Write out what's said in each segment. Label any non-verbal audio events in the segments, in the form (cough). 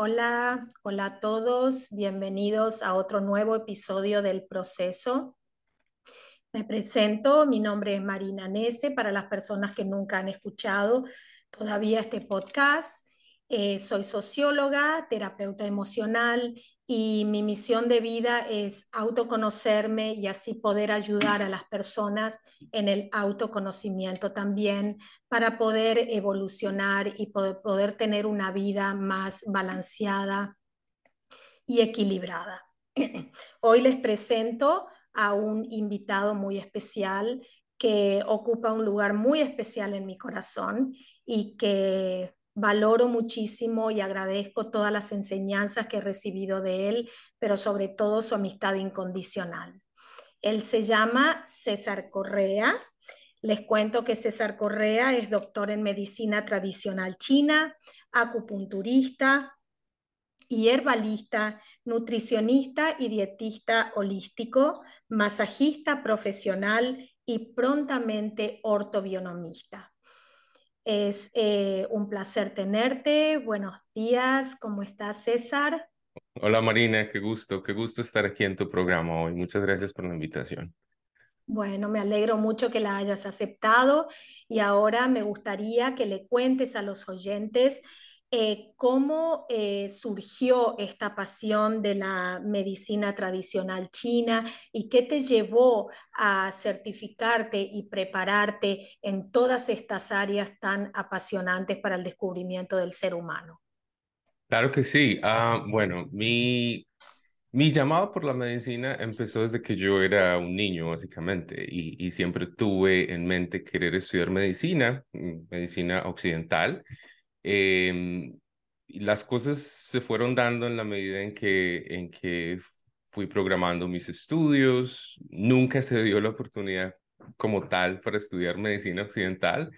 Hola, hola a todos, bienvenidos a otro nuevo episodio del proceso. Me presento, mi nombre es Marina Nese, para las personas que nunca han escuchado todavía este podcast. Eh, soy socióloga, terapeuta emocional y mi misión de vida es autoconocerme y así poder ayudar a las personas en el autoconocimiento también para poder evolucionar y poder, tener una vida más balanceada y equilibrada. (clears throat) Hoy les presento a un invitado muy especial que ocupa un lugar muy especial en mi corazón y que valoro muchísimo y agradezco todas las enseñanzas que he recibido de él, pero sobre todo su amistad incondicional. Él se llama César Correa. Les cuento que César Correa es doctor en medicina tradicional china, acupunturista y herbalista, nutricionista y dietista holístico, masajista profesional y prontamente ortobionomista. Es eh, un placer tenerte. Buenos días. ¿Cómo estás, César? Hola, Marina. Qué gusto, qué gusto estar aquí en tu programa hoy. Muchas gracias por la invitación. Bueno, me alegro mucho que la hayas aceptado y ahora me gustaría que le cuentes a los oyentes eh, ¿cómo eh, surgió esta pasión de la medicina tradicional china y qué te llevó a certificarte y prepararte en todas estas áreas tan apasionantes para el descubrimiento del ser humano? Claro que sí. Ah, bueno, mi, mi llamado por la medicina empezó desde que yo era un niño, básicamente, y, y siempre tuve en mente querer estudiar medicina, mm, medicina occidental. Em, las cosas se fueron dando en la medida en que, en que fui programando mis estudios. Nunca se dio la oportunidad como tal para estudiar medicina occidental.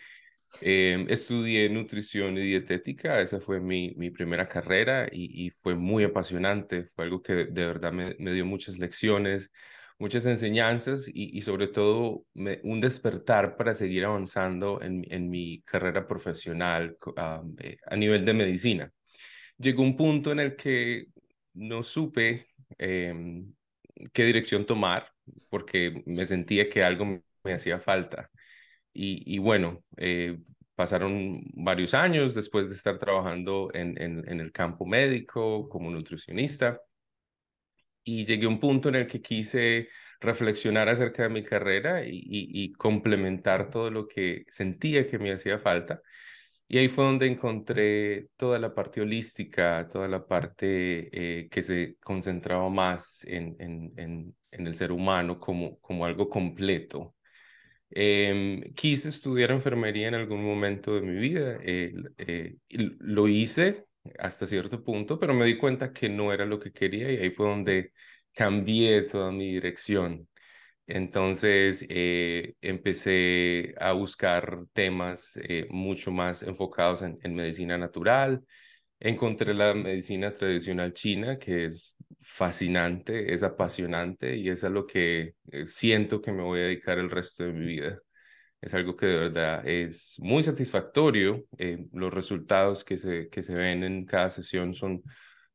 Em, estudié nutrición y dietética, esa fue mi, mi primera carrera y, y, fue muy apasionante, fue algo que de verdad me, me dio muchas lecciones, muchas enseñanzas y, sobre todo un despertar para seguir avanzando en, en mi carrera profesional eh, a nivel de medicina. Llegó un punto en el que no supe em, qué dirección tomar porque me sentía que algo me hacía falta. Y, bueno, eh, pasaron varios años después de estar trabajando en, en el campo médico como nutricionista y llegué a un punto en el que quise reflexionar acerca de mi carrera y, complementar todo lo que sentía que me hacía falta. Y ahí fue donde encontré toda la parte holística, toda la parte eh, que se concentraba más en, en, en, en, el ser humano como, como algo completo. Em, quise estudiar enfermería en algún momento de mi vida. Eh, eh, lo hice, hasta cierto punto, pero me di cuenta que no era lo que quería y ahí fue donde cambié toda mi dirección. Entonces eh, empecé a buscar temas eh, mucho más enfocados en, medicina natural. Encontré la medicina tradicional china, que es fascinante, es apasionante y es a lo que eh, siento que me voy a dedicar el resto de mi vida es algo que de verdad es muy satisfactorio. Eh, los resultados que se, que se ven en cada sesión son,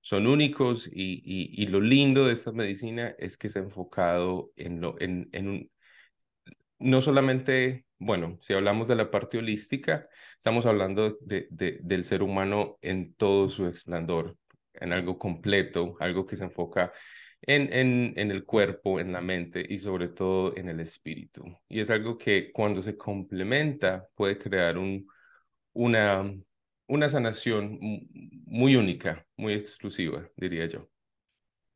son únicos y, y, lo lindo de esta medicina es que se ha enfocado en, lo, en, en un, no solamente, bueno, si hablamos de la parte holística, estamos hablando de, de, del ser humano en todo su esplendor, en algo completo, algo que se enfoca en, en, en el cuerpo, en la mente y sobre todo en el espíritu. Y es algo que cuando se complementa puede crear un, una, una sanación muy única, muy exclusiva, diría yo.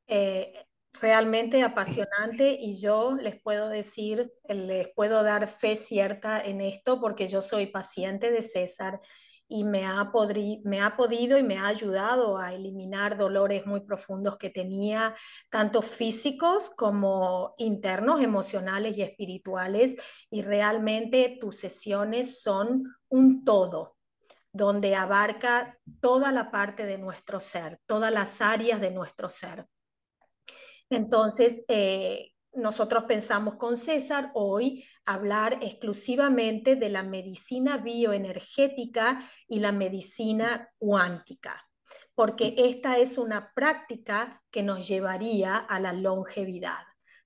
Eh, realmente (clears throat) apasionante y yo les puedo decir, les puedo dar fe cierta en esto porque yo soy paciente de César y me ha, me ha podido y me ha ayudado a eliminar dolores muy profundos que tenía, tanto físicos como internos, emocionales y espirituales. Y realmente tus sesiones son un todo, donde abarca toda la parte de nuestro ser, todas las áreas de nuestro ser. Entonces, eh, nosotros pensamos con César hoy hablar exclusivamente de la medicina bioenergética y la medicina cuántica, porque esta es una práctica que nos llevaría a la longevidad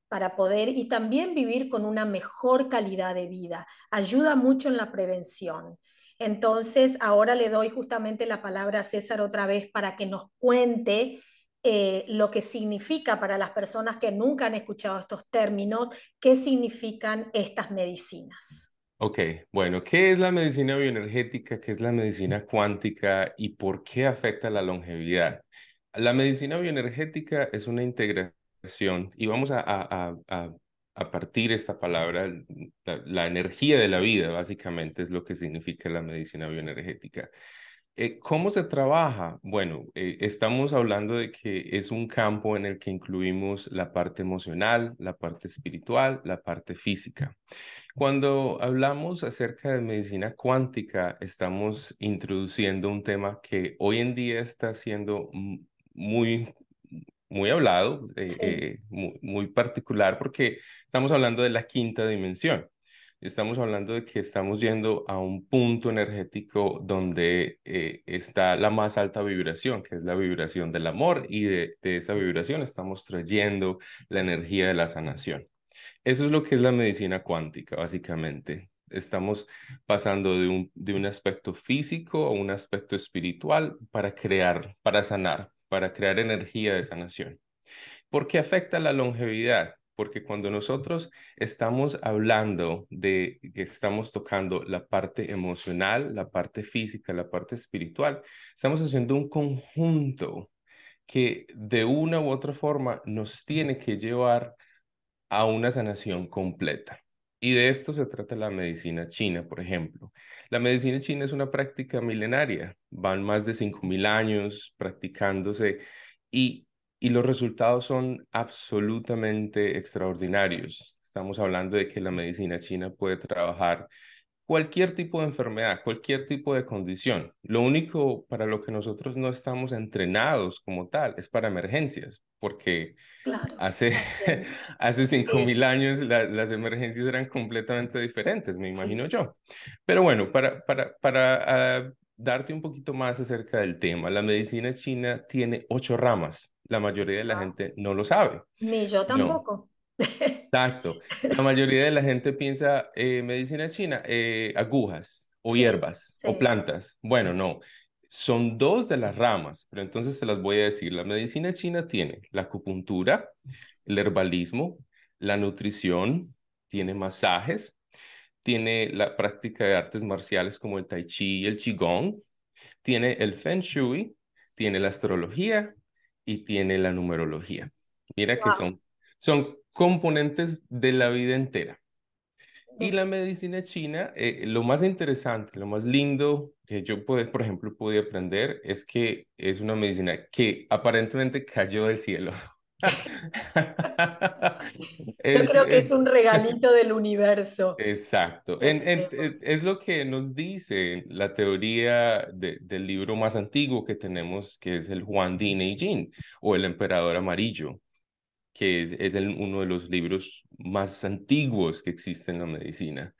para poder y también vivir con una mejor calidad de vida. Ayuda mucho en la prevención. Entonces, ahora le doy justamente la palabra a César otra vez para que nos cuente eh, lo que significa para las personas que nunca han escuchado estos términos, qué significan estas medicinas. Ok, bueno, ¿qué es la medicina bioenergética? ¿Qué es la medicina cuántica? ¿Y por qué afecta la longevidad? La medicina bioenergética es una integración y vamos a, a, a, a partir esta palabra, la, energía de la vida, básicamente es lo que significa la medicina bioenergética. Eh, ¿Cómo se trabaja? Bueno, eh, estamos hablando de que es un campo en el que incluimos la parte emocional, la parte espiritual, la parte física. Cuando hablamos acerca de medicina cuántica, estamos introduciendo un tema que hoy en día está siendo muy, muy hablado, eh, eh, muy, muy particular, porque estamos hablando de la quinta dimensión. Estamos hablando de que estamos yendo a un punto energético donde eh, está la más alta vibración, que es la vibración del amor, y de, de esa vibración estamos trayendo la energía de la sanación. Eso es lo que es la medicina cuántica, básicamente. Estamos pasando de un, de un aspecto físico a un aspecto espiritual para crear, para sanar, para crear energía de sanación. ¿Por qué afecta la longevidad? Porque cuando nosotros estamos hablando de que estamos tocando la parte emocional, la parte física, la parte espiritual, estamos haciendo un conjunto que de una u otra forma nos tiene que llevar a una sanación completa. Y de esto se trata la medicina china, por ejemplo. La medicina china es una práctica milenaria, van más de 5.000 años practicándose y, y los resultados son absolutamente extraordinarios. Estamos hablando de que la medicina china puede trabajar cualquier tipo de enfermedad, cualquier tipo de condición. Lo único para lo que nosotros no estamos entrenados como tal es para emergencias, porque hace, (laughs) hace 5.000 años las emergencias eran completamente diferentes, me imagino yo. Pero bueno, para, para, para ah, darte un poquito más acerca del tema, la medicina china tiene ocho ramas. La mayoría de la gente no lo sabe. Ni yo tampoco. Exacto. La (laughs) mayoría de la gente piensa eh, medicina china, eh, agujas o hierbas o plantas. Bueno, no. Son dos de las ramas, pero entonces se las voy a decir. La medicina china tiene la acupuntura, el herbalismo, la nutrición, tiene masajes, tiene la práctica de artes marciales como el tai chi y el qigong, tiene el feng shui, tiene la astrología y tiene la numerología. Mira que son, son componentes de la vida entera. Y la medicina china, eh, lo más interesante, lo más lindo que yo, pude, por ejemplo, pude aprender es que es una medicina que aparentemente cayó del cielo. (laughs) (laughs) yo creo que es, un regalito del universo. (laughs) Exacto. es lo que nos dice la teoría del libro más antiguo que tenemos, que es el Juan Di Neijin o el Emperador Amarillo que es, uno de los libros más antiguos que existen en la medicina.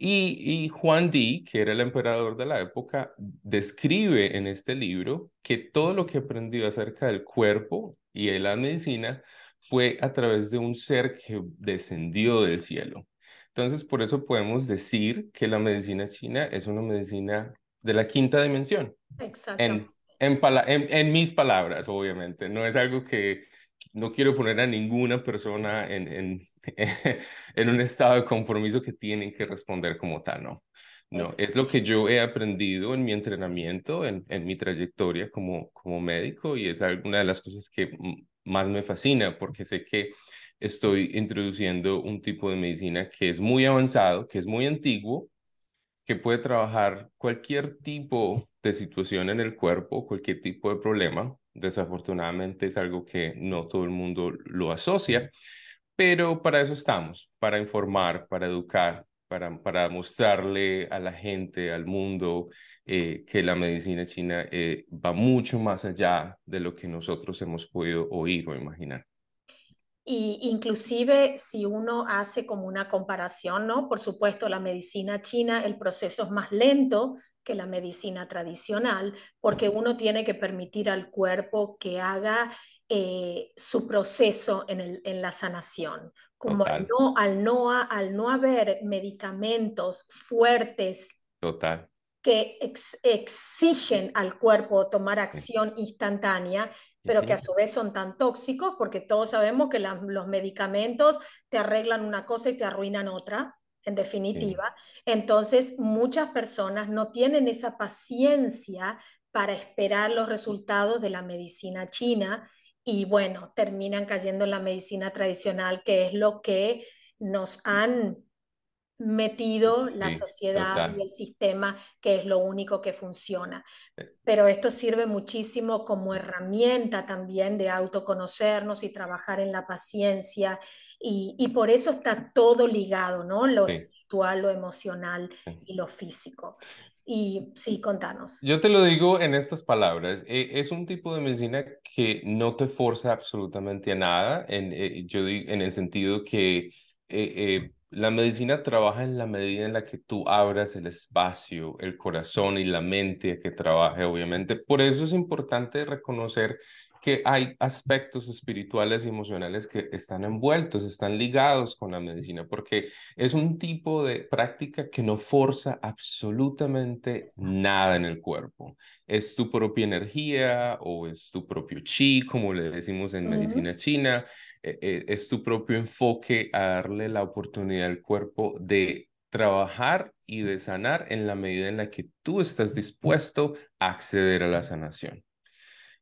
Y, Juan Di, que era el emperador de la época, describe en este libro que todo lo que aprendió acerca del cuerpo y de la medicina fue a través de un ser que descendió del cielo. Entonces, por eso podemos decir que la medicina china es una medicina de la quinta dimensión. Exacto. En, en, mis palabras, obviamente. No es algo que, no quiero poner a ninguna persona en, en, (laughs) en un estado de compromiso que tienen que responder como tal, ¿no? No, es lo que yo he aprendido en mi entrenamiento, en, en mi trayectoria como, como médico y es alguna de las cosas que más me fascina porque sé que estoy introduciendo un tipo de medicina que es muy avanzado, que es muy antiguo, que puede trabajar cualquier tipo de situación en el cuerpo, cualquier tipo de problema, Desafortunadamente es algo que no todo el mundo lo asocia, pero para eso estamos, para informar, para educar, para, para mostrarle a la gente, al mundo, eh, que la medicina china eh, va mucho más allá de lo que nosotros hemos podido oír o imaginar. Y inclusive si uno hace como una comparación, ¿no? Por supuesto, la medicina china, el proceso es más lento que la medicina tradicional, porque uno tiene que permitir al cuerpo que haga eh, su proceso en, el, en, la sanación. Como al no, al, no, al no haber medicamentos fuertes Total que ex exigen al cuerpo tomar acción instantánea, pero que a su vez son tan tóxicos porque todos sabemos que la, los medicamentos te arreglan una cosa y te arruinan otra, en definitiva. Sí. Entonces, muchas personas no tienen esa paciencia para esperar los resultados de la medicina china y bueno, terminan cayendo en la medicina tradicional, que es lo que nos han metido sí, la sociedad total. y el sistema, que es lo único que funciona. Eh. Pero esto sirve muchísimo como herramienta también de autoconocernos y trabajar en la paciencia. Y, y por eso está todo ligado, ¿no? Lo Sí. espiritual, lo emocional Sí. y lo físico. Y sí, contanos. Yo te lo digo en estas palabras, eh, es un tipo de medicina que no te forza absolutamente a nada, en, eh, yo digo, en el sentido que eh, la medicina trabaja en la medida en la que tú abras el espacio, el corazón y la mente a que trabaje, obviamente. Por eso es importante reconocer que hay aspectos espirituales y emocionales que están envueltos, están ligados con la medicina, porque es un tipo de práctica que no forza absolutamente nada en el cuerpo. Es tu propia energía o es tu propio chi, como le decimos en Ujú. medicina china, eh, eh, es tu propio enfoque a darle la oportunidad al cuerpo de trabajar y de sanar en la medida en la que tú estás dispuesto a acceder a la sanación.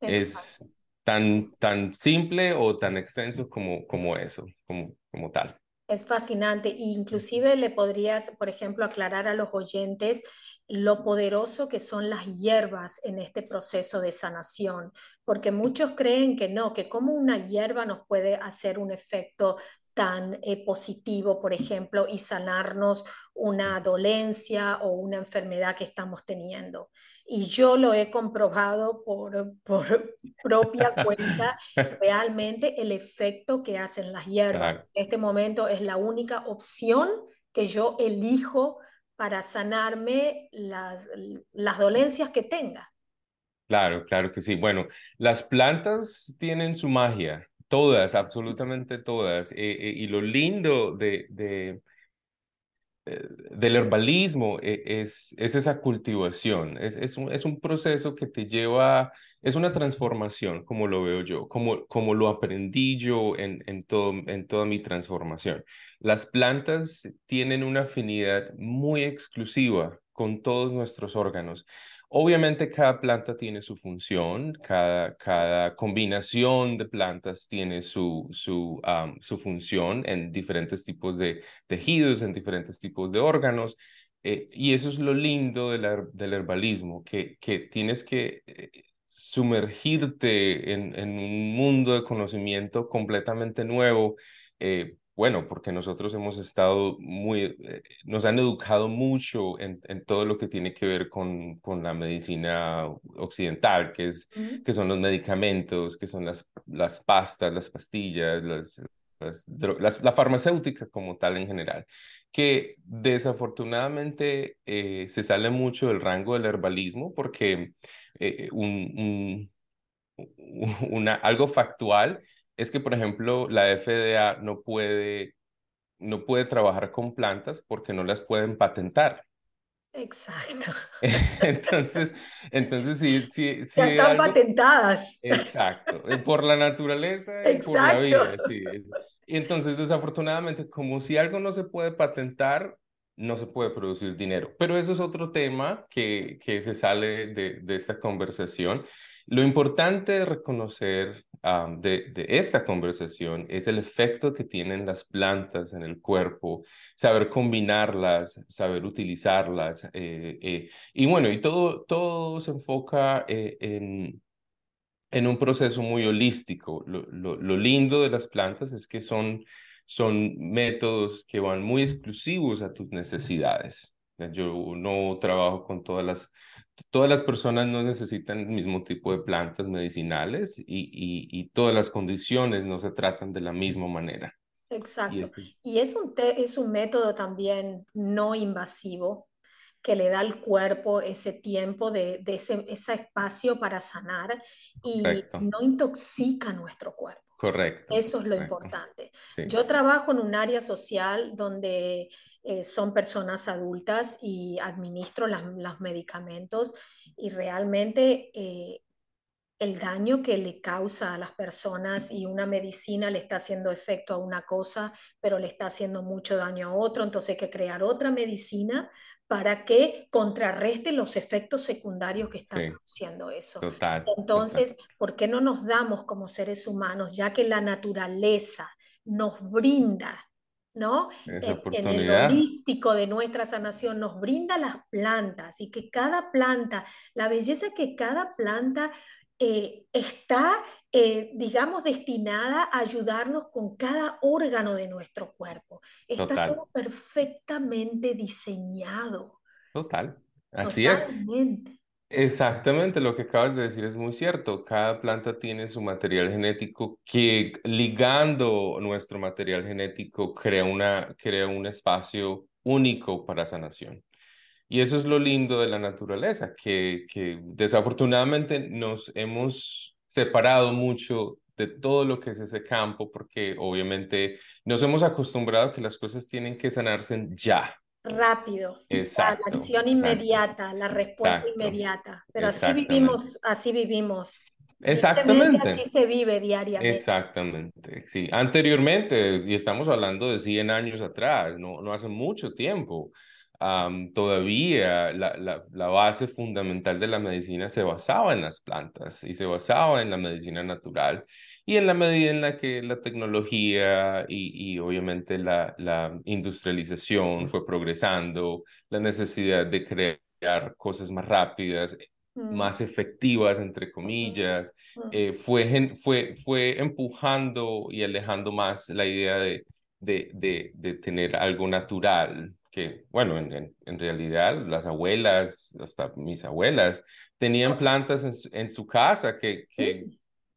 Es Exacto. Tan, tan simple o tan extenso como, como eso, como, como tal. Es fascinante. Inclusive le podrías, por ejemplo, aclarar a los oyentes lo poderoso que son las hierbas en este proceso de sanación, porque muchos creen que no, que como una hierba nos puede hacer un efecto tan eh, positivo, por ejemplo, y sanarnos una dolencia o una enfermedad que estamos teniendo. Y yo lo he comprobado por, por (laughs) propia cuenta, (laughs) realmente el efecto que hacen las hierbas. Claro. En este momento es la única opción que yo elijo para sanarme las, las dolencias que tenga. Claro, claro que sí. Bueno, las plantas tienen su magia, todas, absolutamente todas. Eh, eh, y lo lindo de, de, del herbalismo eh, es, es esa cultivación, es, es, un, es un proceso que te lleva, es una transformación, como lo veo yo, como, como lo aprendí yo en, en, todo, en toda mi transformación. Las plantas tienen una afinidad muy exclusiva con todos nuestros órganos. Obviamente cada planta tiene su función, cada, cada combinación de plantas tiene su, su, su función en diferentes tipos de tejidos, en diferentes tipos de órganos. Eh, y eso es lo lindo del herbalismo, que, que tienes que eh, sumergirte en, en, un mundo de conocimiento completamente nuevo. Eh, bueno, porque nosotros hemos estado muy, eh, nos han educado mucho en, en, todo lo que tiene que ver con, con la medicina occidental, que, es, uh -huh. que son los medicamentos, que son las, las pastas, las pastillas, las, las, las, la farmacéutica como tal en general, que desafortunadamente eh, se sale mucho del rango del herbalismo porque eh, un, un, una, algo factual es que, por ejemplo, la FDA no puede, no puede trabajar con plantas porque no las pueden patentar. Exacto. (laughs) entonces, entonces sí, sí, sí ya están algo... patentadas. Exacto, por la naturaleza y Exacto. por la vida, sí. Y entonces, desafortunadamente, como si algo no se puede patentar, no se puede producir dinero. Pero eso es otro tema que, que se sale de, de esta conversación. Lo importante de reconocer um, de, de, esta conversación es el efecto que tienen las plantas en el cuerpo, saber combinarlas, saber utilizarlas. Eh, eh, y bueno, y todo, todo se enfoca eh, en, en un proceso muy holístico. Lo, lo, lo, lindo de las plantas es que son, son métodos que van muy exclusivos a tus necesidades. Yo no trabajo con todas las, todas las personas no necesitan el mismo tipo de plantas medicinales y, y, y todas las condiciones no se tratan de la misma manera. Exacto. Y, este y es, un es un método también no invasivo que le da al cuerpo ese tiempo de, de ese, ese, espacio para sanar y no intoxica nuestro cuerpo. Correcto. Eso es lo importante. Yo trabajo en un área social donde eh, son personas adultas y administro los medicamentos y realmente eh, el daño que le causa a las personas y una medicina le está haciendo efecto a una cosa, pero le está haciendo mucho daño a otro, entonces hay que crear otra medicina para que contrarreste los efectos secundarios que están produciendo eso. Total, entonces, ¿por qué no nos damos como seres humanos, ya que la naturaleza nos brinda ¿no? En, el holístico de nuestra sanación nos brinda las plantas y que cada planta, la belleza que cada planta eh, está, eh, digamos, destinada a ayudarnos con cada órgano de nuestro cuerpo. Está todo perfectamente diseñado. Total. Así es. Exactamente, lo que acabas de decir es muy cierto. Cada planta tiene su material genético que ligando nuestro material genético crea, una, crea un espacio único para sanación. Y eso es lo lindo de la naturaleza, que, que desafortunadamente nos hemos separado mucho de todo lo que es ese campo, porque obviamente nos hemos acostumbrado a que las cosas tienen que sanarse ya. Rápido, exacto, la acción inmediata, la respuesta inmediata. Pero así vivimos, así vivimos. Exactamente. Así se vive diariamente. Exactamente, sí. Anteriormente, y estamos hablando de 100 años atrás, no, no hace mucho tiempo, todavía la, la, la, base fundamental de la medicina se basaba en las plantas y se basaba en la medicina natural. Y en la medida en la que la tecnología y, y obviamente la, la industrialización fue progresando, la necesidad de crear cosas más rápidas, mm. más efectivas, entre comillas, eh, fue, fue, fue empujando y alejando más la idea de, de, de, de tener algo natural que, bueno, en, en, realidad las abuelas, hasta mis abuelas, tenían plantas en, en su casa que, que,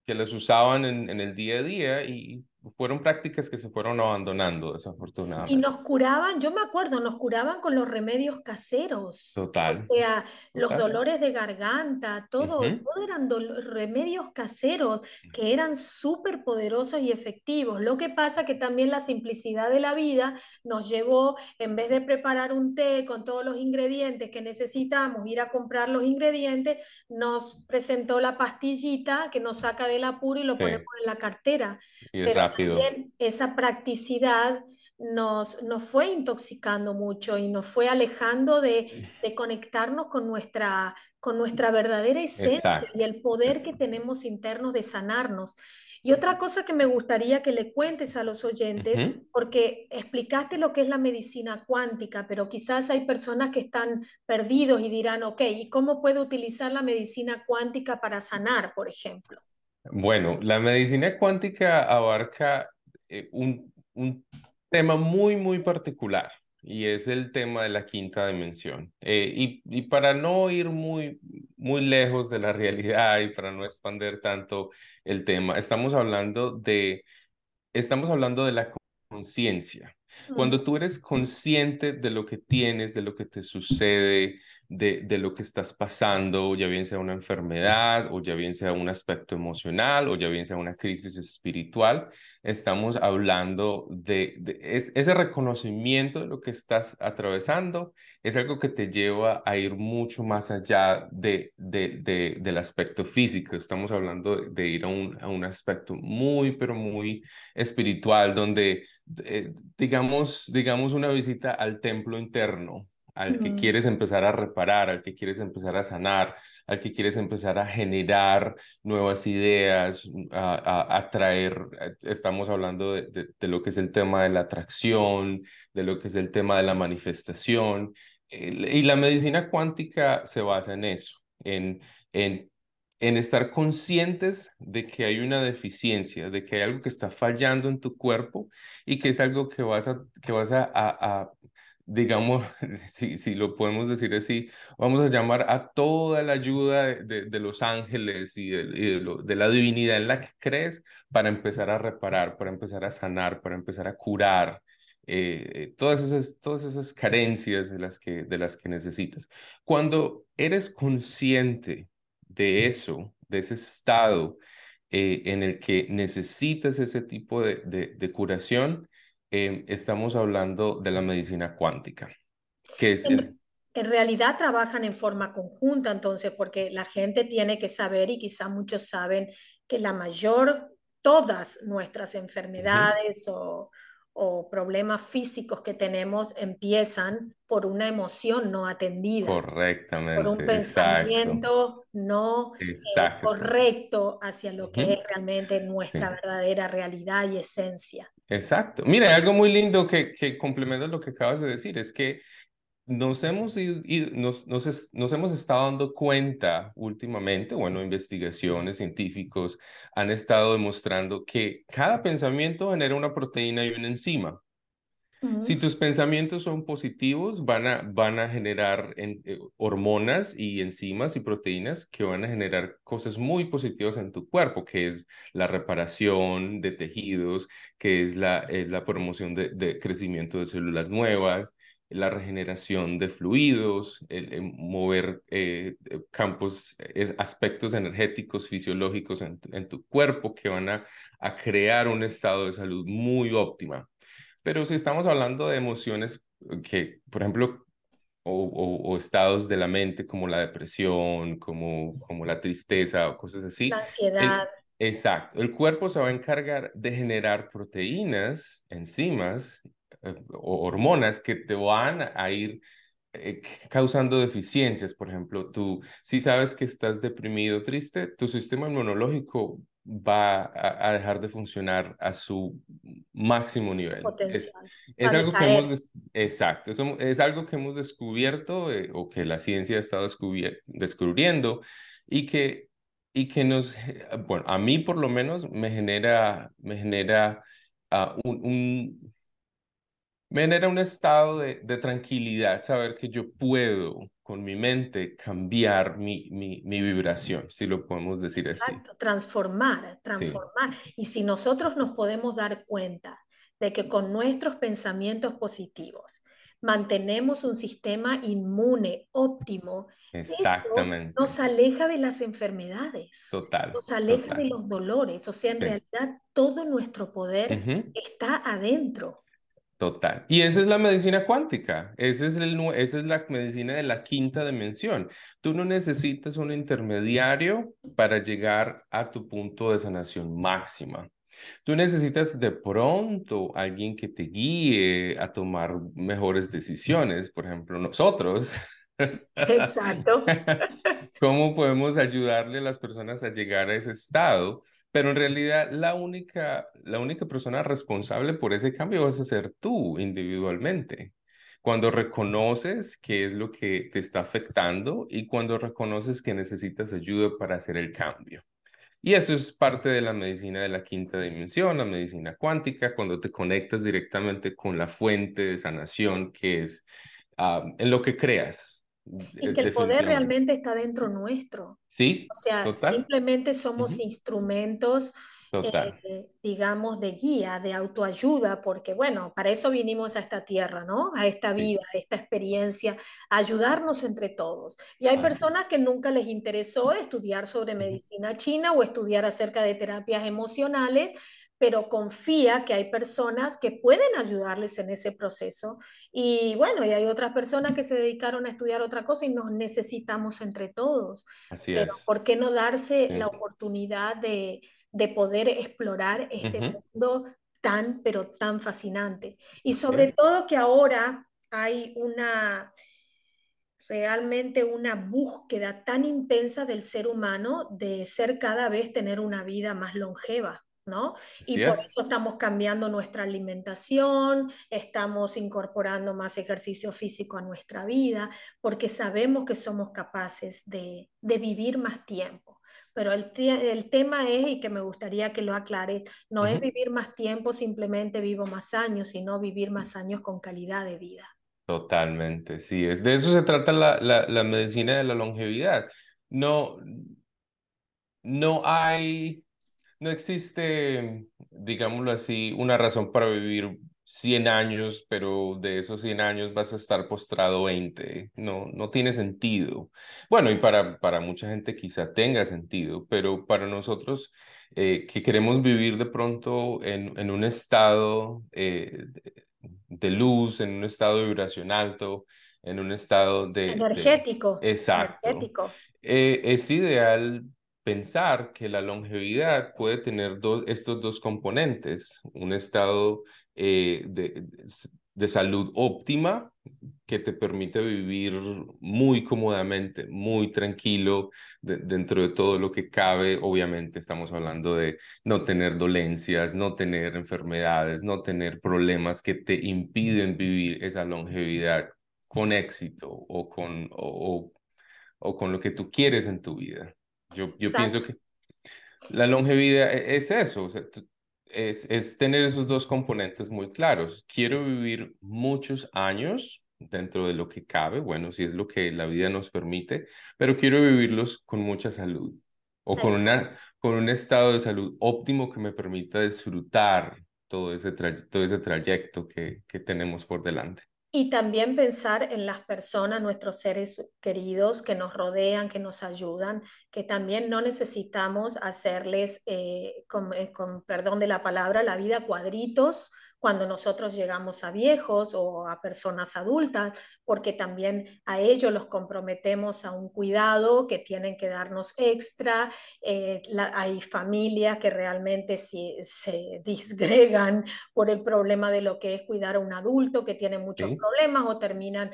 que las usaban en, en, el día a día y fueron prácticas que se fueron abandonando, desafortunadamente. Y nos curaban, yo me acuerdo, nos curaban con los remedios caseros. Total. O sea, los dolores de garganta, todo, todo eran remedios caseros que eran súper poderosos y efectivos. Lo que pasa que también la simplicidad de la vida nos llevó, en vez de preparar un té con todos los ingredientes que necesitamos, ir a comprar los ingredientes, nos presentó la pastillita que nos saca del apuro y lo ponemos en la cartera. Y Pero también esa practicidad nos, nos fue intoxicando mucho y nos fue alejando de, de conectarnos con nuestra, con nuestra verdadera esencia y el poder que tenemos internos de sanarnos. Y otra cosa que me gustaría que le cuentes a los oyentes, porque explicaste lo que es la medicina cuántica, pero quizás hay personas que están perdidos y dirán, ok, ¿y cómo puedo utilizar la medicina cuántica para sanar, por ejemplo? Bueno, la medicina cuántica abarca eh, un, un, tema muy, muy particular y es el tema de la quinta dimensión. Eh, y, y, para no ir muy, muy lejos de la realidad y para no expander tanto el tema, estamos hablando de, estamos hablando de la conciencia. Cuando tú eres consciente de lo que tienes, de lo que te sucede, de, de, lo que estás pasando, ya bien sea una enfermedad o ya bien sea un aspecto emocional o ya bien sea una crisis espiritual, estamos hablando de, de ese reconocimiento de lo que estás atravesando, es algo que te lleva a ir mucho más allá de, de del aspecto físico, estamos hablando de, ir a un, a un aspecto muy, pero muy espiritual, donde eh, digamos, digamos una visita al templo interno, al que quieres empezar a reparar, al que quieres empezar a sanar, al que quieres empezar a generar nuevas ideas, a, atraer, eh, estamos hablando de, de, lo que es el tema de la atracción, de lo que es el tema de la manifestación, y la medicina cuántica se basa en eso, en, en en estar conscientes de que hay una deficiencia, de que hay algo que está fallando en tu cuerpo y que es algo que vas a, que vas a, a, digamos, (laughs) si, si lo podemos decir así, vamos a llamar a toda la ayuda de, de, los ángeles y, de, de, la divinidad en la que crees para empezar a reparar, para empezar a sanar, para empezar a curar. Eh, todas, esas, todas esas carencias de las, que, de las que necesitas. Cuando eres consciente de eso, de ese estado eh, en el que necesitas ese tipo de, de curación, eh, estamos hablando de la medicina cuántica, que es... En, el... en, realidad trabajan en forma conjunta, entonces, porque la gente tiene que saber, y quizá muchos saben, que la mayor, todas nuestras enfermedades uh -huh. o, o problemas físicos que tenemos empiezan por una emoción no atendida. Correctamente. Por un pensamiento exacto. no exacto. Eh, correcto hacia lo que uh -huh. es realmente nuestra sí. verdadera realidad y esencia. Exacto. Mira, algo muy lindo que, complementa lo que acabas de decir, es que nos hemos, ido, nos, hemos estado dando cuenta últimamente, bueno, investigaciones, científicos han estado demostrando que cada pensamiento genera una proteína y una enzima. Si tus pensamientos son positivos, van a, van a generar en, eh, hormonas y enzimas y proteínas que van a generar cosas muy positivas en tu cuerpo, que es la reparación de tejidos, que es la, es la promoción de, crecimiento de células nuevas, la regeneración de fluidos, el, mover eh, campos, eh, aspectos energéticos, fisiológicos en, en, tu cuerpo que van a, a crear un estado de salud muy óptima. Pero si estamos hablando de emociones que, por ejemplo, o, o, o, estados de la mente como la depresión, como, como la tristeza o cosas así. La ansiedad. El, exacto. El cuerpo se va a encargar de generar proteínas, enzimas eh, o hormonas que te van a ir eh, causando deficiencias. Por ejemplo, tú, si sabes que estás deprimido, triste, tu sistema inmunológico va a, a, dejar de funcionar a su máximo nivel. Potencial. Es, es algo que hemos, exacto, es, es, algo que hemos descubierto eh, o que la ciencia ha estado descubriendo y que, y que nos, bueno, a mí por lo menos me genera, me genera uh, un, un, me genera un estado de, de tranquilidad, saber que yo puedo con mi mente cambiar mi, mi, mi, vibración, si lo podemos decir Exacto, así. transformar, transformar. Sí. Y si nosotros nos podemos dar cuenta de que con nuestros pensamientos positivos mantenemos un sistema inmune óptimo, Exactamente. Eso nos aleja de las enfermedades, total, nos aleja total. de los dolores. O sea, en sí. realidad todo nuestro poder uh -huh. está adentro. Total. Y esa es la medicina cuántica. Esa es, el, esa es la medicina de la quinta dimensión. Tú no necesitas un intermediario para llegar a tu punto de sanación máxima. Tú necesitas de pronto alguien que te guíe a tomar mejores decisiones. Por ejemplo, nosotros. Exacto. (laughs) ¿Cómo podemos ayudarle a las personas a llegar a ese estado? Pero en realidad la única, la única persona responsable por ese cambio vas a ser tú individualmente. Cuando reconoces qué es lo que te está afectando y cuando reconoces que necesitas ayuda para hacer el cambio. Y eso es parte de la medicina de la quinta dimensión, la medicina cuántica, cuando te conectas directamente con la fuente de sanación que es um, en lo que creas, y que el poder realmente está dentro nuestro. Sí. O sea, total. simplemente somos uh -huh. instrumentos, eh, digamos, de guía, de autoayuda, porque bueno, para eso vinimos a esta tierra, ¿no? A esta vida, sí. a esta experiencia, a ayudarnos entre todos. Y hay personas que nunca les interesó estudiar sobre medicina china o estudiar acerca de terapias emocionales, pero confía que hay personas que pueden ayudarles en ese proceso. Y bueno, y hay otras personas que se dedicaron a estudiar otra cosa y nos necesitamos entre todos. Así pero es. ¿por qué no darse Sí. la oportunidad de, de poder explorar este mundo tan, pero tan fascinante? Y sobre todo que ahora hay una realmente una búsqueda tan intensa del ser humano de ser cada vez tener una vida más longeva. ¿No? Y por es. eso estamos cambiando nuestra alimentación, estamos incorporando más ejercicio físico a nuestra vida, porque sabemos que somos capaces de, de vivir más tiempo. Pero el, el, tema es, y que me gustaría que lo aclare, no uh -huh. es vivir más tiempo, simplemente vivo más años, sino vivir más años con calidad de vida. Totalmente, sí, es de eso se trata la, la, la medicina de la longevidad. No, no hay, no existe, digámoslo así, una razón para vivir 100 años, pero de esos 100 años vas a estar postrado 20. No, no tiene sentido. Bueno, y para, para mucha gente quizá tenga sentido, pero para nosotros eh, que queremos vivir de pronto en, en un estado eh, de, luz, en un estado de vibración alto, en un estado de... de... Energético, Exacto. energético. Eh, es ideal pensar que la longevidad puede tener dos, estos dos componentes, un estado eh, de, de salud óptima que te permite vivir muy cómodamente, muy tranquilo de, dentro de todo lo que cabe. Obviamente estamos hablando de no tener dolencias, no tener enfermedades, no tener problemas que te impiden vivir esa longevidad con éxito o con, o, o con lo que tú quieres en tu vida. Yo, yo pienso que la longevidad e- es eso, o sea, es, es tener esos dos componentes muy claros. Quiero vivir muchos años dentro de lo que cabe, bueno, si es lo que la vida nos permite, pero quiero vivirlos con mucha salud o con una, con un estado de salud óptimo que me permita disfrutar todo ese, todo ese trayecto que, que tenemos por delante. Y también pensar en las personas, nuestros seres queridos que nos rodean, que nos ayudan, que también no necesitamos hacerles, eh, con, eh, con perdón de la palabra, la vida cuadritos cuando nosotros llegamos a viejos o a personas adultas, porque también a ellos los comprometemos a un cuidado que tienen que darnos extra. Eh, la, hay familias que realmente si, se disgregan por el problema de lo que es cuidar a un adulto que tiene muchos ¿Sí? problemas o terminan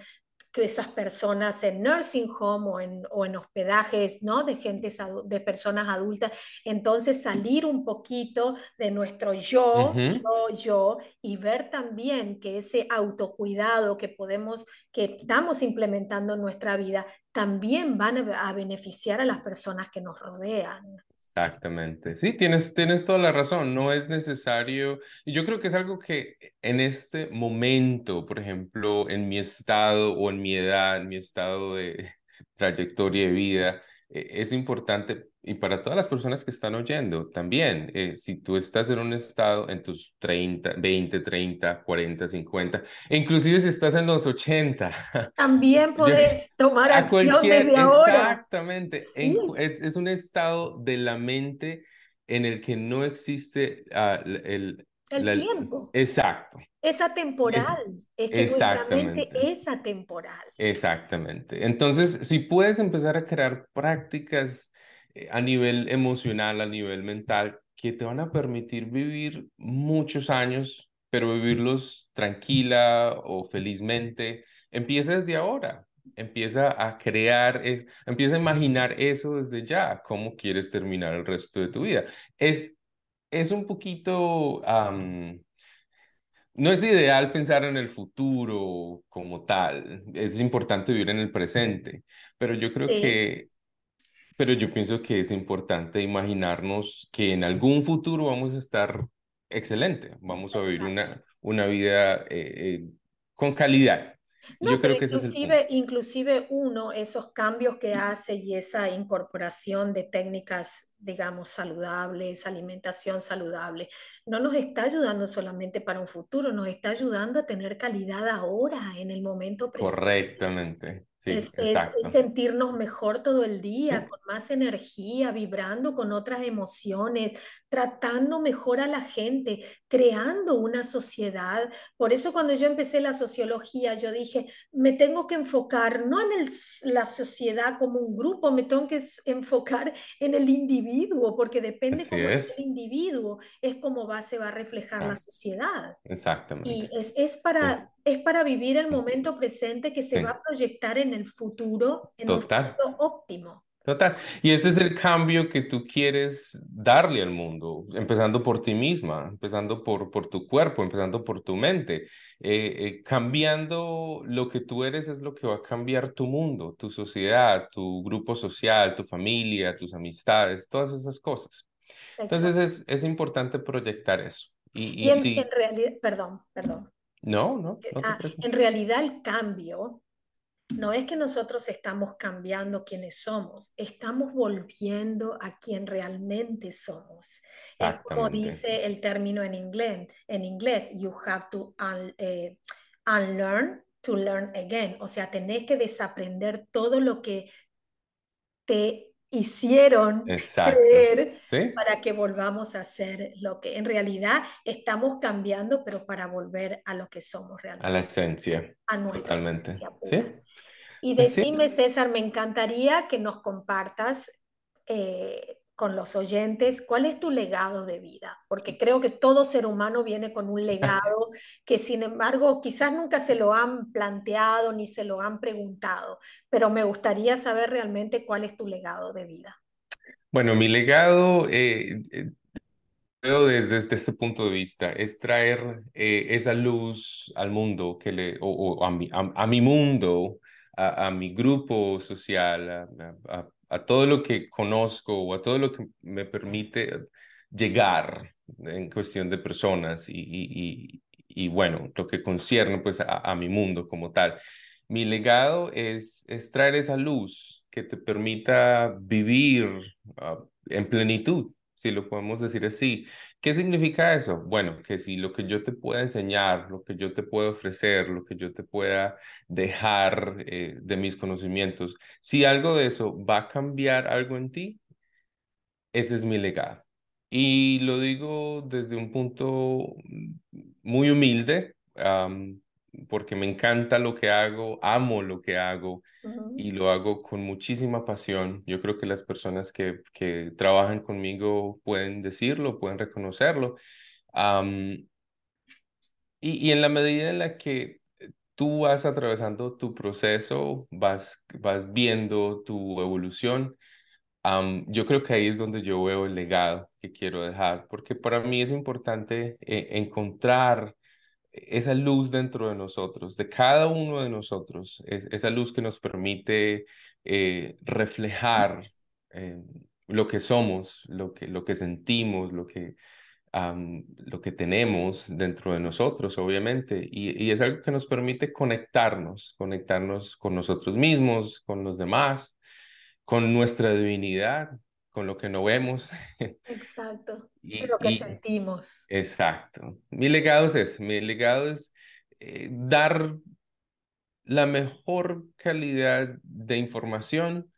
que esas personas en nursing home o en, o en hospedajes, ¿no? De gente, de personas adultas. Entonces salir un poquito de nuestro yo, yo, yo, y ver también que ese autocuidado que podemos, que estamos implementando en nuestra vida, también van a, a beneficiar a las personas que nos rodean. Exactamente. Sí, tienes, tienes toda la razón. No es necesario. y Yo creo que es algo que en este momento, por ejemplo, en mi estado o en mi edad, en mi estado de (laughs) trayectoria de vida, eh, es importante y para todas las personas que están oyendo también. eh, si tú estás en un estado en tus 30, 20, 30, 40, 50, e inclusive si estás en los 80. (laughs) También Yo, podés tomar a acción desde ahora. exactamente, en Sí, es, es un estado de la mente en el que no existe l- el, el la- tiempo. exacto, Es atemporal. Es que nuestra mente exactamente, es atemporal. exactamente. Entonces, si puedes empezar a crear prácticas a nivel emocional, a nivel mental, que te van a permitir vivir muchos años, pero vivirlos tranquila o felizmente, empieza desde ahora. Empieza a crear, es- empieza a imaginar eso desde ya, cómo quieres terminar el resto de tu vida. Es, es un poquito, no es ideal pensar en el futuro como tal, es importante vivir en el presente, pero yo creo Sí, que, pero yo pienso que es importante imaginarnos que en algún futuro vamos a estar excelente, vamos a vivir una, una vida eh, eh, con calidad. No, Yo creo que es inclusive, punto. inclusive uno, esos cambios que hace y esa incorporación de técnicas, digamos, saludables, alimentación saludable, no nos está ayudando solamente para un futuro, nos está ayudando a tener calidad ahora, en el momento presente. Correctamente, sí, Es, es, es sentirnos mejor todo el Sí, día, con más energía, vibrando con otras emociones, tratando mejor a la gente, creando una sociedad. Por eso cuando yo empecé la sociología, yo dije, me tengo que enfocar no en el- la sociedad como un grupo, me tengo que enfocar en el individuo, porque depende cómo es el es. individuo, es como va, se va a reflejar la Ah, sociedad. Y exactamente. es, es Sí, para, es para vivir el momento presente que se va a proyectar en el futuro, en un Total. futuro óptimo. Total. Y ese es el cambio que tú quieres darle al mundo, empezando por ti misma, empezando por, por tu cuerpo, empezando por tu mente. Eh, eh, cambiando lo que tú eres es lo que va a cambiar tu mundo, tu sociedad, tu grupo social, tu familia, tus amistades, todas esas cosas. Entonces es, es importante proyectar eso. Y, Y y en, en sí, realidad, perdón, perdón. No, no, no te Ah, en realidad el cambio no es que nosotros estamos cambiando quienes somos, estamos volviendo a quien realmente somos. Es como dice el término en inglés, en inglés, you have to un- eh, unlearn to learn again. O sea, tenés que desaprender todo lo que te hicieron Exacto. creer ¿Sí? para que volvamos a ser lo que en realidad estamos cambiando, pero para volver a lo que somos A la realmente, esencia. a nuestra Totalmente. esencia ¿Sí? pura. Y Así decime. César, me encantaría que nos compartas eh, con los oyentes cuál es tu legado de vida, porque creo que todo ser humano viene con un (laughs) legado que sin embargo quizás nunca se lo han planteado ni se lo han preguntado, pero me gustaría saber realmente cuál es tu legado de vida. Bueno, mi legado, eh, eh, veo desde, desde este punto de vista, es traer eh, esa luz al mundo, que le, o, o a, mi, a, a mi mundo, a, a mi grupo social, a, a, a todo lo que conozco o a todo lo que me permite llegar en cuestión de personas y, y, y, bueno, lo que concierne pues a, a mi mundo como tal. Mi legado es, es traer esa luz que te permita vivir uh, en plenitud, si lo podemos decir así. ¿Qué significa eso? Bueno, que si lo que yo te pueda enseñar, lo que yo te pueda ofrecer, lo que yo te pueda dejar eh, de mis conocimientos, si algo de eso va a cambiar algo en ti, ese es mi legado. Y lo digo desde un punto muy humilde, um, porque me encanta lo que hago, amo lo que hago Ujú. y lo hago con muchísima pasión. Yo creo que las personas que, que trabajan conmigo pueden decirlo, pueden reconocerlo. Um, y, y en la medida en la que tú vas atravesando tu proceso, vas, vas viendo tu evolución, Am, yo creo que ahí es donde yo veo el legado que quiero dejar, porque para mí es importante eh, encontrar esa luz dentro de nosotros, de cada uno de nosotros, es- esa luz que nos permite eh, reflejar eh, lo que somos, lo que, lo que sentimos, lo que, lo que tenemos dentro de nosotros, obviamente, y, y es algo que nos permite conectarnos, conectarnos con nosotros mismos, con los demás, con nuestra divinidad, con lo que no vemos. (laughs) Exacto, de Y, lo que y sentimos. exacto. Mi legado es ese, mi legado es eh, dar la mejor calidad de información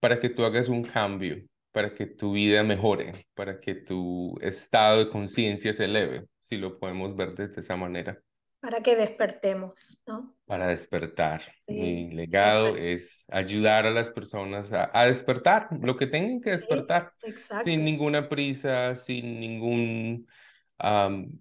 para que tú hagas un cambio, para que tu vida mejore, para que tu estado de conciencia se eleve, si lo podemos ver desde esa manera, para que despertemos, ¿no? para despertar. Sí, Mi legado es ayudar a las personas a, a despertar lo que tengan que sí, despertar, sin exacto. ninguna prisa, sin ningún... am,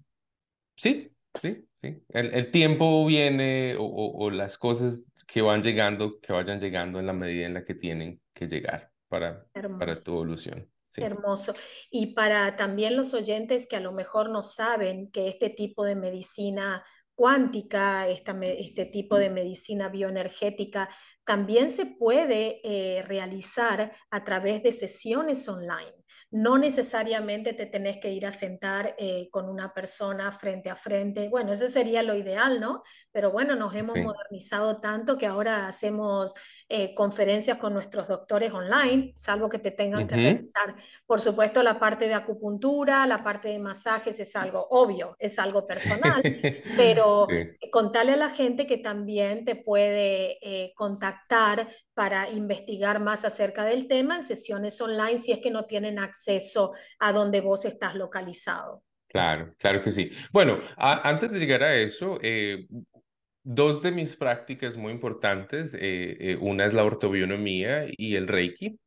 sí, sí, sí. El, el tiempo viene o, o o las cosas que van llegando, que vayan llegando en la medida en la que tienen que llegar para, para tu evolución. Sí. Hermoso. Y para también los oyentes que a lo mejor no saben que este tipo de medicina cuántica, este tipo de medicina bioenergética, también se puede eh, realizar a través de sesiones online. No necesariamente te tenés que ir a sentar eh, con una persona frente a frente. Bueno, eso sería lo ideal, ¿no? Pero bueno, nos hemos Sí. modernizado tanto que ahora hacemos eh, conferencias con nuestros doctores online, salvo que te tengan que realizar por supuesto, la parte de acupuntura, la parte de masajes es algo obvio, es algo personal, (laughs) pero Sí, contarle a la gente que también te puede eh, contactar para investigar más acerca del tema en sesiones online si es que no tienen acceso a donde vos estás localizado. claro, claro que sí. Bueno, a- antes de llegar a eso, eh, dos de mis prácticas muy importantes, eh, eh, una es la ortobionomía y el Reiki.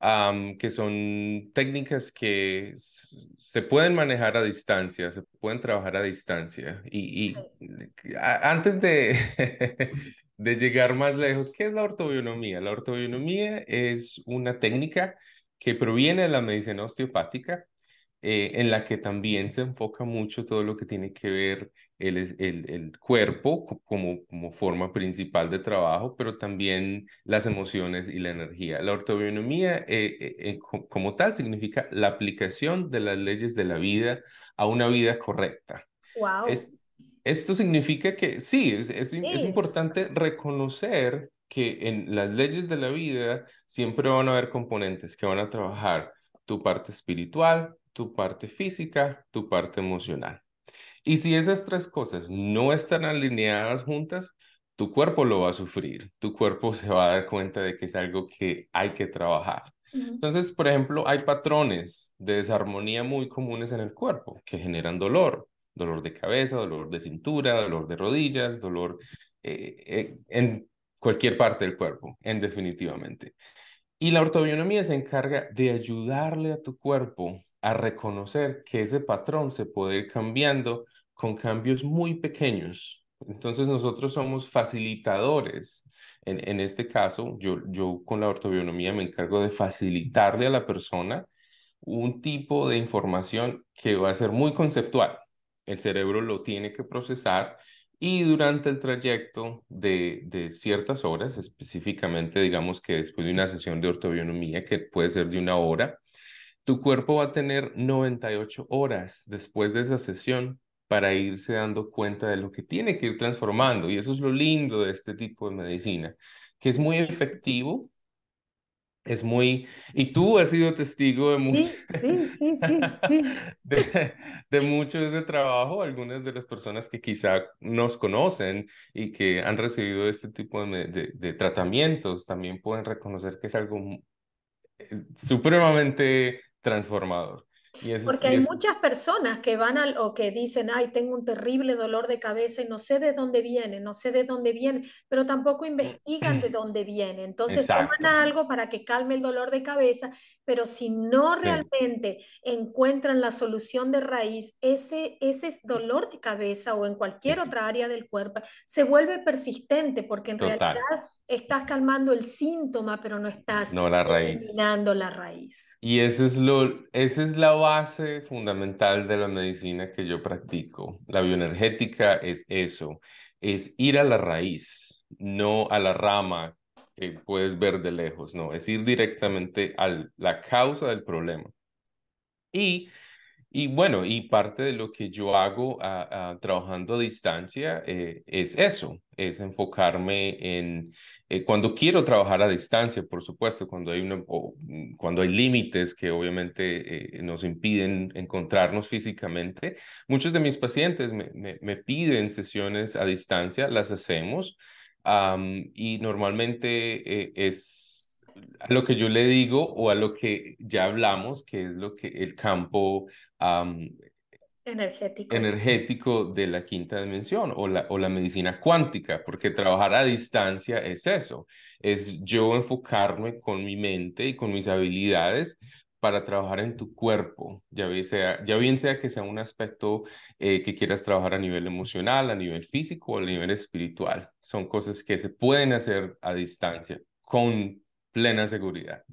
am, que son técnicas que se pueden manejar a distancia, se pueden trabajar a distancia. Y, y a- antes de, (laughs) de llegar más lejos, ¿qué es la ortobionomía? La ortobionomía es una técnica que proviene de la medicina osteopática eh, en la que también se enfoca mucho todo lo que tiene que ver el, el, el cuerpo co- como, como forma principal de trabajo, pero también las emociones y la energía. La ortobionomía eh, eh, co- como tal significa la aplicación de las leyes de la vida a una vida correcta. Wow, Es, Esto significa que sí, es, es, es Eso. importante reconocer que en las leyes de la vida siempre van a haber componentes que van a trabajar tu parte espiritual, tu parte física, tu parte emocional. Y si esas tres cosas no están alineadas juntas, tu cuerpo lo va a sufrir, tu cuerpo (laughs) se va a dar cuenta de que es algo que hay que trabajar. Entonces, por ejemplo, hay patrones de desarmonía muy comunes en el cuerpo que generan dolor, dolor de cabeza, dolor de cintura, dolor de rodillas, dolor eh, eh, en cualquier parte del cuerpo, en definitivamente. Y la ortobionomía se encarga de ayudarle a tu cuerpo a reconocer que ese patrón se puede ir cambiando con cambios muy pequeños. Entonces nosotros somos facilitadores. En, en este caso, yo, yo con la ortobionomía me encargo de facilitarle a la persona un tipo de información que va a ser muy conceptual. El cerebro lo tiene que procesar y durante el trayecto de, de ciertas horas, específicamente digamos que después de una sesión de ortobionomía, que puede ser de una hora, tu cuerpo va a tener 98 horas después de esa sesión para irse dando cuenta de lo que tiene que ir transformando. Y eso es lo lindo de este tipo de medicina, que es muy efectivo, es muy... Y tú has sido testigo de mucho, Sí, sí, (laughs) sí, de, de mucho de ese trabajo. Algunas de las personas que quizá nos conocen y que han recibido este tipo de, de, de tratamientos también pueden reconocer que es algo eh, supremamente transformador. Porque hay muchas personas que van al, o que dicen, ay, tengo un terrible dolor de cabeza y no sé de dónde viene, no sé de dónde viene, pero tampoco investigan de (clears throat) dónde viene. Entonces toman exacto, algo para que calme el dolor de cabeza, pero si no sí, realmente encuentran la solución de raíz, ese, ese dolor de cabeza o en cualquier otra área del cuerpo se vuelve persistente porque en total, realidad estás calmando el síntoma, pero no estás no la raíz. eliminando la raíz. Y eso es lo, esa es la base fundamental de la medicina que yo practico. La bioenergética es eso, es ir a la raíz, no a la rama que puedes ver de lejos, no, es ir directamente a la causa del problema. Y Y bueno, y parte de lo que yo hago a, a- trabajando a distancia eh, es eso, es enfocarme en eh, cuando quiero trabajar a distancia, por supuesto, cuando hay una, o, mm, cuando hay límites que obviamente eh, nos impiden encontrarnos físicamente. Muchos de mis pacientes me, me, me piden sesiones a distancia, las hacemos, am, y normalmente eh, es a lo que yo le digo o a lo que ya hablamos, que es lo que el campo am, Energético. energético de la quinta dimensión o la, o la medicina cuántica, porque trabajar a distancia es eso, es yo enfocarme con mi mente y con mis habilidades para trabajar en tu cuerpo, ya bien sea, ya bien sea que sea un aspecto eh, que quieras trabajar a nivel emocional, a nivel físico o a nivel espiritual. Son cosas que se pueden hacer a distancia con plena seguridad.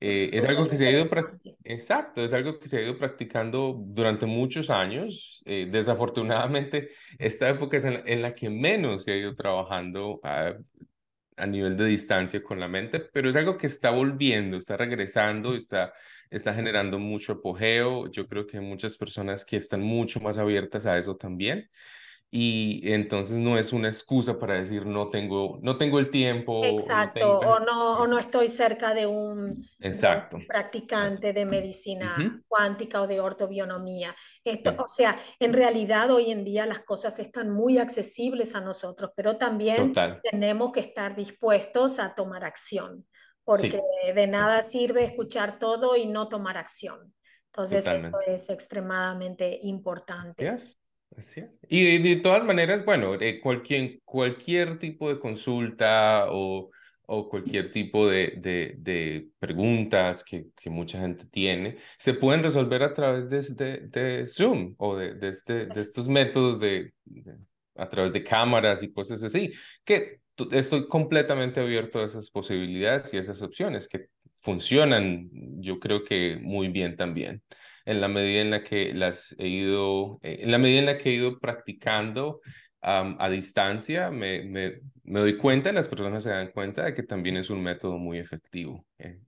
Eh, es algo que se ha ido, exacto, es algo que se ha ido practicando durante muchos años. Eh, desafortunadamente, (laughs) esta época es en la, en la que menos se ha ido trabajando a, a nivel de distancia con la mente, pero es algo que está volviendo, está regresando, está, está generando mucho apogeo. Yo creo que hay muchas personas que están mucho más abiertas a eso también. Y entonces no es una excusa para decir no tengo, no tengo el tiempo no Exacto, tengo... o no, o no estoy cerca de un, de un Exacto. practicante de medicina cuántica o de ortobionomía. Esto, o sea, en realidad hoy en día las cosas están muy accesibles a nosotros, pero también Total, tenemos que estar dispuestos a tomar acción, porque sí, de nada sirve escuchar todo y no tomar acción. Entonces, eso es extremadamente importante. Así es. Y de, de todas maneras, bueno, eh, cualquier, cualquier tipo de consulta o, o cualquier tipo de, de, de preguntas que, que mucha gente tiene, se pueden resolver a través de, este- de Zoom o de, este, de estos métodos de, a través de cámaras y cosas así, que estoy completamente abierto a esas posibilidades y esas opciones que funcionan, yo creo que muy bien también en la medida en la que las he ido, eh, en la medida en la que he ido practicando am, a distancia, me, me, me doy cuenta, las personas se dan cuenta de que también es un método muy efectivo. Eh,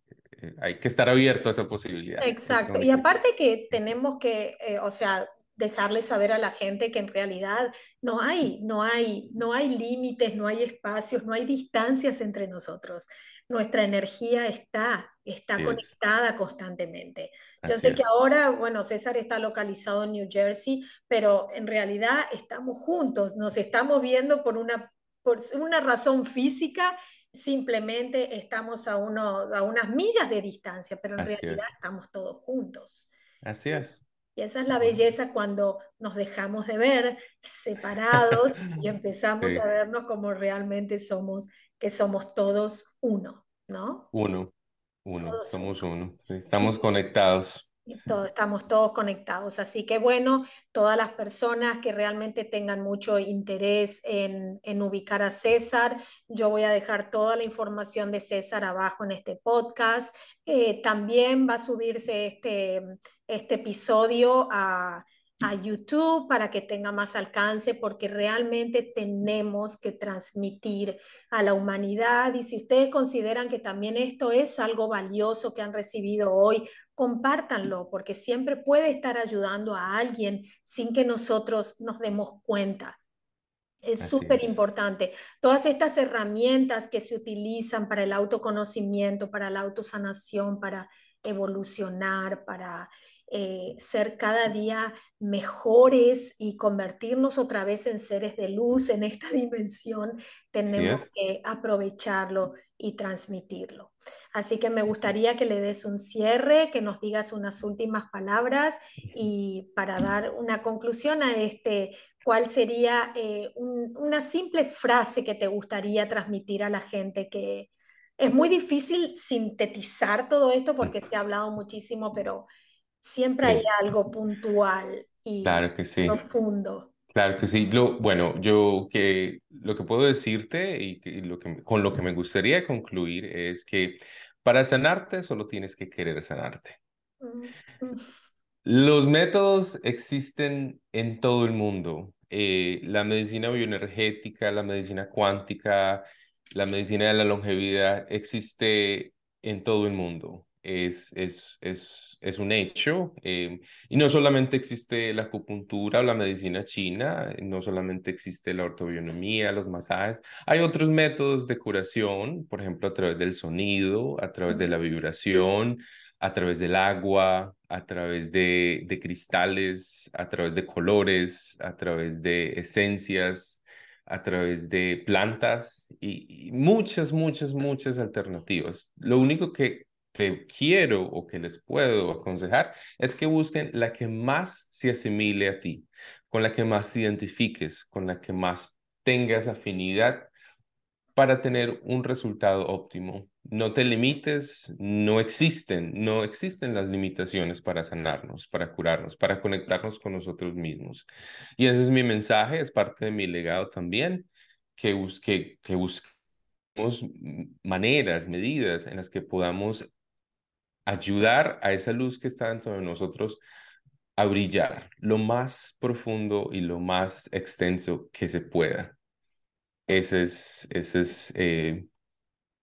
eh, hay que estar abierto a esa posibilidad. Es Exacto. Y aparte que tenemos que, eh, o sea, dejarle saber a la gente que en realidad no hay, no hay, no hay límites, no hay espacios, no hay distancias entre nosotros. Nuestra energía está, está conectada constantemente. Yo sé que ahora, bueno, César está localizado en New Jersey, pero en realidad estamos juntos, nos estamos viendo por una, por una razón física simplemente estamos a, uno, a unas millas de distancia, pero en realidad estamos todos juntos. Así es. Y esa es la belleza cuando nos dejamos de ver separados y (laughs) empezamos a vernos como realmente somos, que somos todos uno, ¿no? Uno, uno, somos uno. Estamos conectados estamos todos conectados. Así que bueno, todas las personas que realmente tengan mucho interés en, ubicar a César, yo voy a dejar toda la información de César abajo en este podcast. Eh, también va a subirse este, este episodio a a YouTube para que tenga más alcance, porque realmente tenemos que transmitir a la humanidad. Y si ustedes consideran que también esto es algo valioso que han recibido hoy, compártanlo, porque siempre puede estar ayudando a alguien sin que nosotros nos demos cuenta. Es súper importante. Todas estas herramientas que se utilizan para el autoconocimiento, para la autosanación, para evolucionar, para eh, ser cada día mejores y convertirnos otra vez en seres de luz en esta (laughs) dimensión, tenemos que aprovecharlo y transmitirlo. Así que me gustaría que le des un cierre, que nos digas unas últimas palabras y para dar una conclusión a este, ¿cuál sería eh, una simple frase que te gustaría transmitir a la gente que... Es muy difícil sintetizar todo esto porque se ha hablado muchísimo, pero Siempre hay algo puntual y claro que sí. profundo. Claro que sí. Lo, bueno, yo que lo que puedo decirte y, lo que, con lo que me gustaría concluir es que para sanarte solo tienes que querer sanarte. Mm. Los métodos existen en todo el mundo. Eh, la medicina bioenergética, la medicina cuántica, la medicina de la longevidad existe en todo el mundo es, es, es, es un hecho. Eh, y no solamente existe la acupuntura o la medicina china, no solamente existe la ortobionomía, los masajes, hay otros métodos de curación, por ejemplo, a través del sonido, a través de la vibración, a través del agua, a través de, de cristales, a través de colores, a través de esencias, a través de plantas y, y, muchas, muchas, muchas alternativas. Lo único que que quiero o que les puedo aconsejar es que busquen la que más se asimile a ti, con la que más te identifiques, con la que más tengas afinidad para tener un resultado óptimo. No te limites, no existen, no existen las limitaciones para sanarnos, para curarnos, para conectarnos con nosotros mismos. Y ese es mi mensaje, es parte de mi legado también, que, busque, que busquemos maneras, medidas en las que podamos ayudar a esa luz que está dentro de nosotros a brillar lo más profundo y lo más extenso que se pueda. Esa es, ese es eh,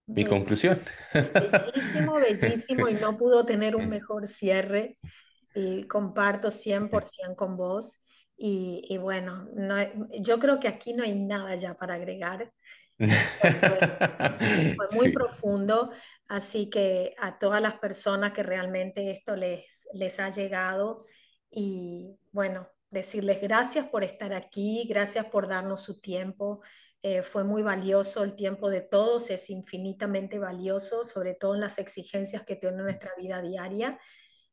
mi conclusión. Bellísimo, (laughs) bellísimo, y no pudo tener un mejor cierre. Y comparto 100% con vos. Y, y bueno, no, yo creo que aquí no hay nada ya para agregar. Fue, muy profundo, así que a todas las personas que realmente esto les, les ha llegado y bueno, decirles gracias por estar aquí, gracias por darnos su tiempo. Eh, fue muy valioso el tiempo de todos, es infinitamente valioso, sobre todo en las exigencias que tiene nuestra vida diaria.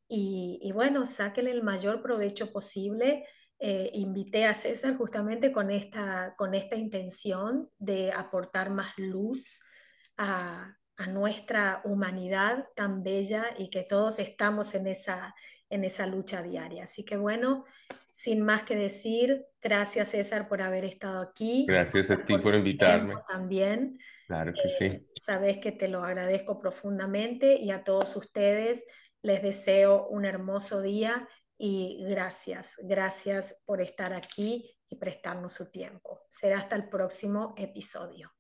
Y, y bueno, sáquenle el mayor provecho posible. Eh, invité a César justamente con esta, con esta intención de aportar más luz a, nuestra humanidad tan bella y que todos estamos en esa, en esa lucha diaria. Así que bueno, sin más que decir, gracias César por haber estado aquí. Gracias a ti por, invitarme. También. Claro que sí. Eh, sabes que te lo agradezco profundamente y a todos ustedes les deseo un hermoso día y gracias, gracias por estar aquí y prestarnos su tiempo. Será hasta el próximo episodio.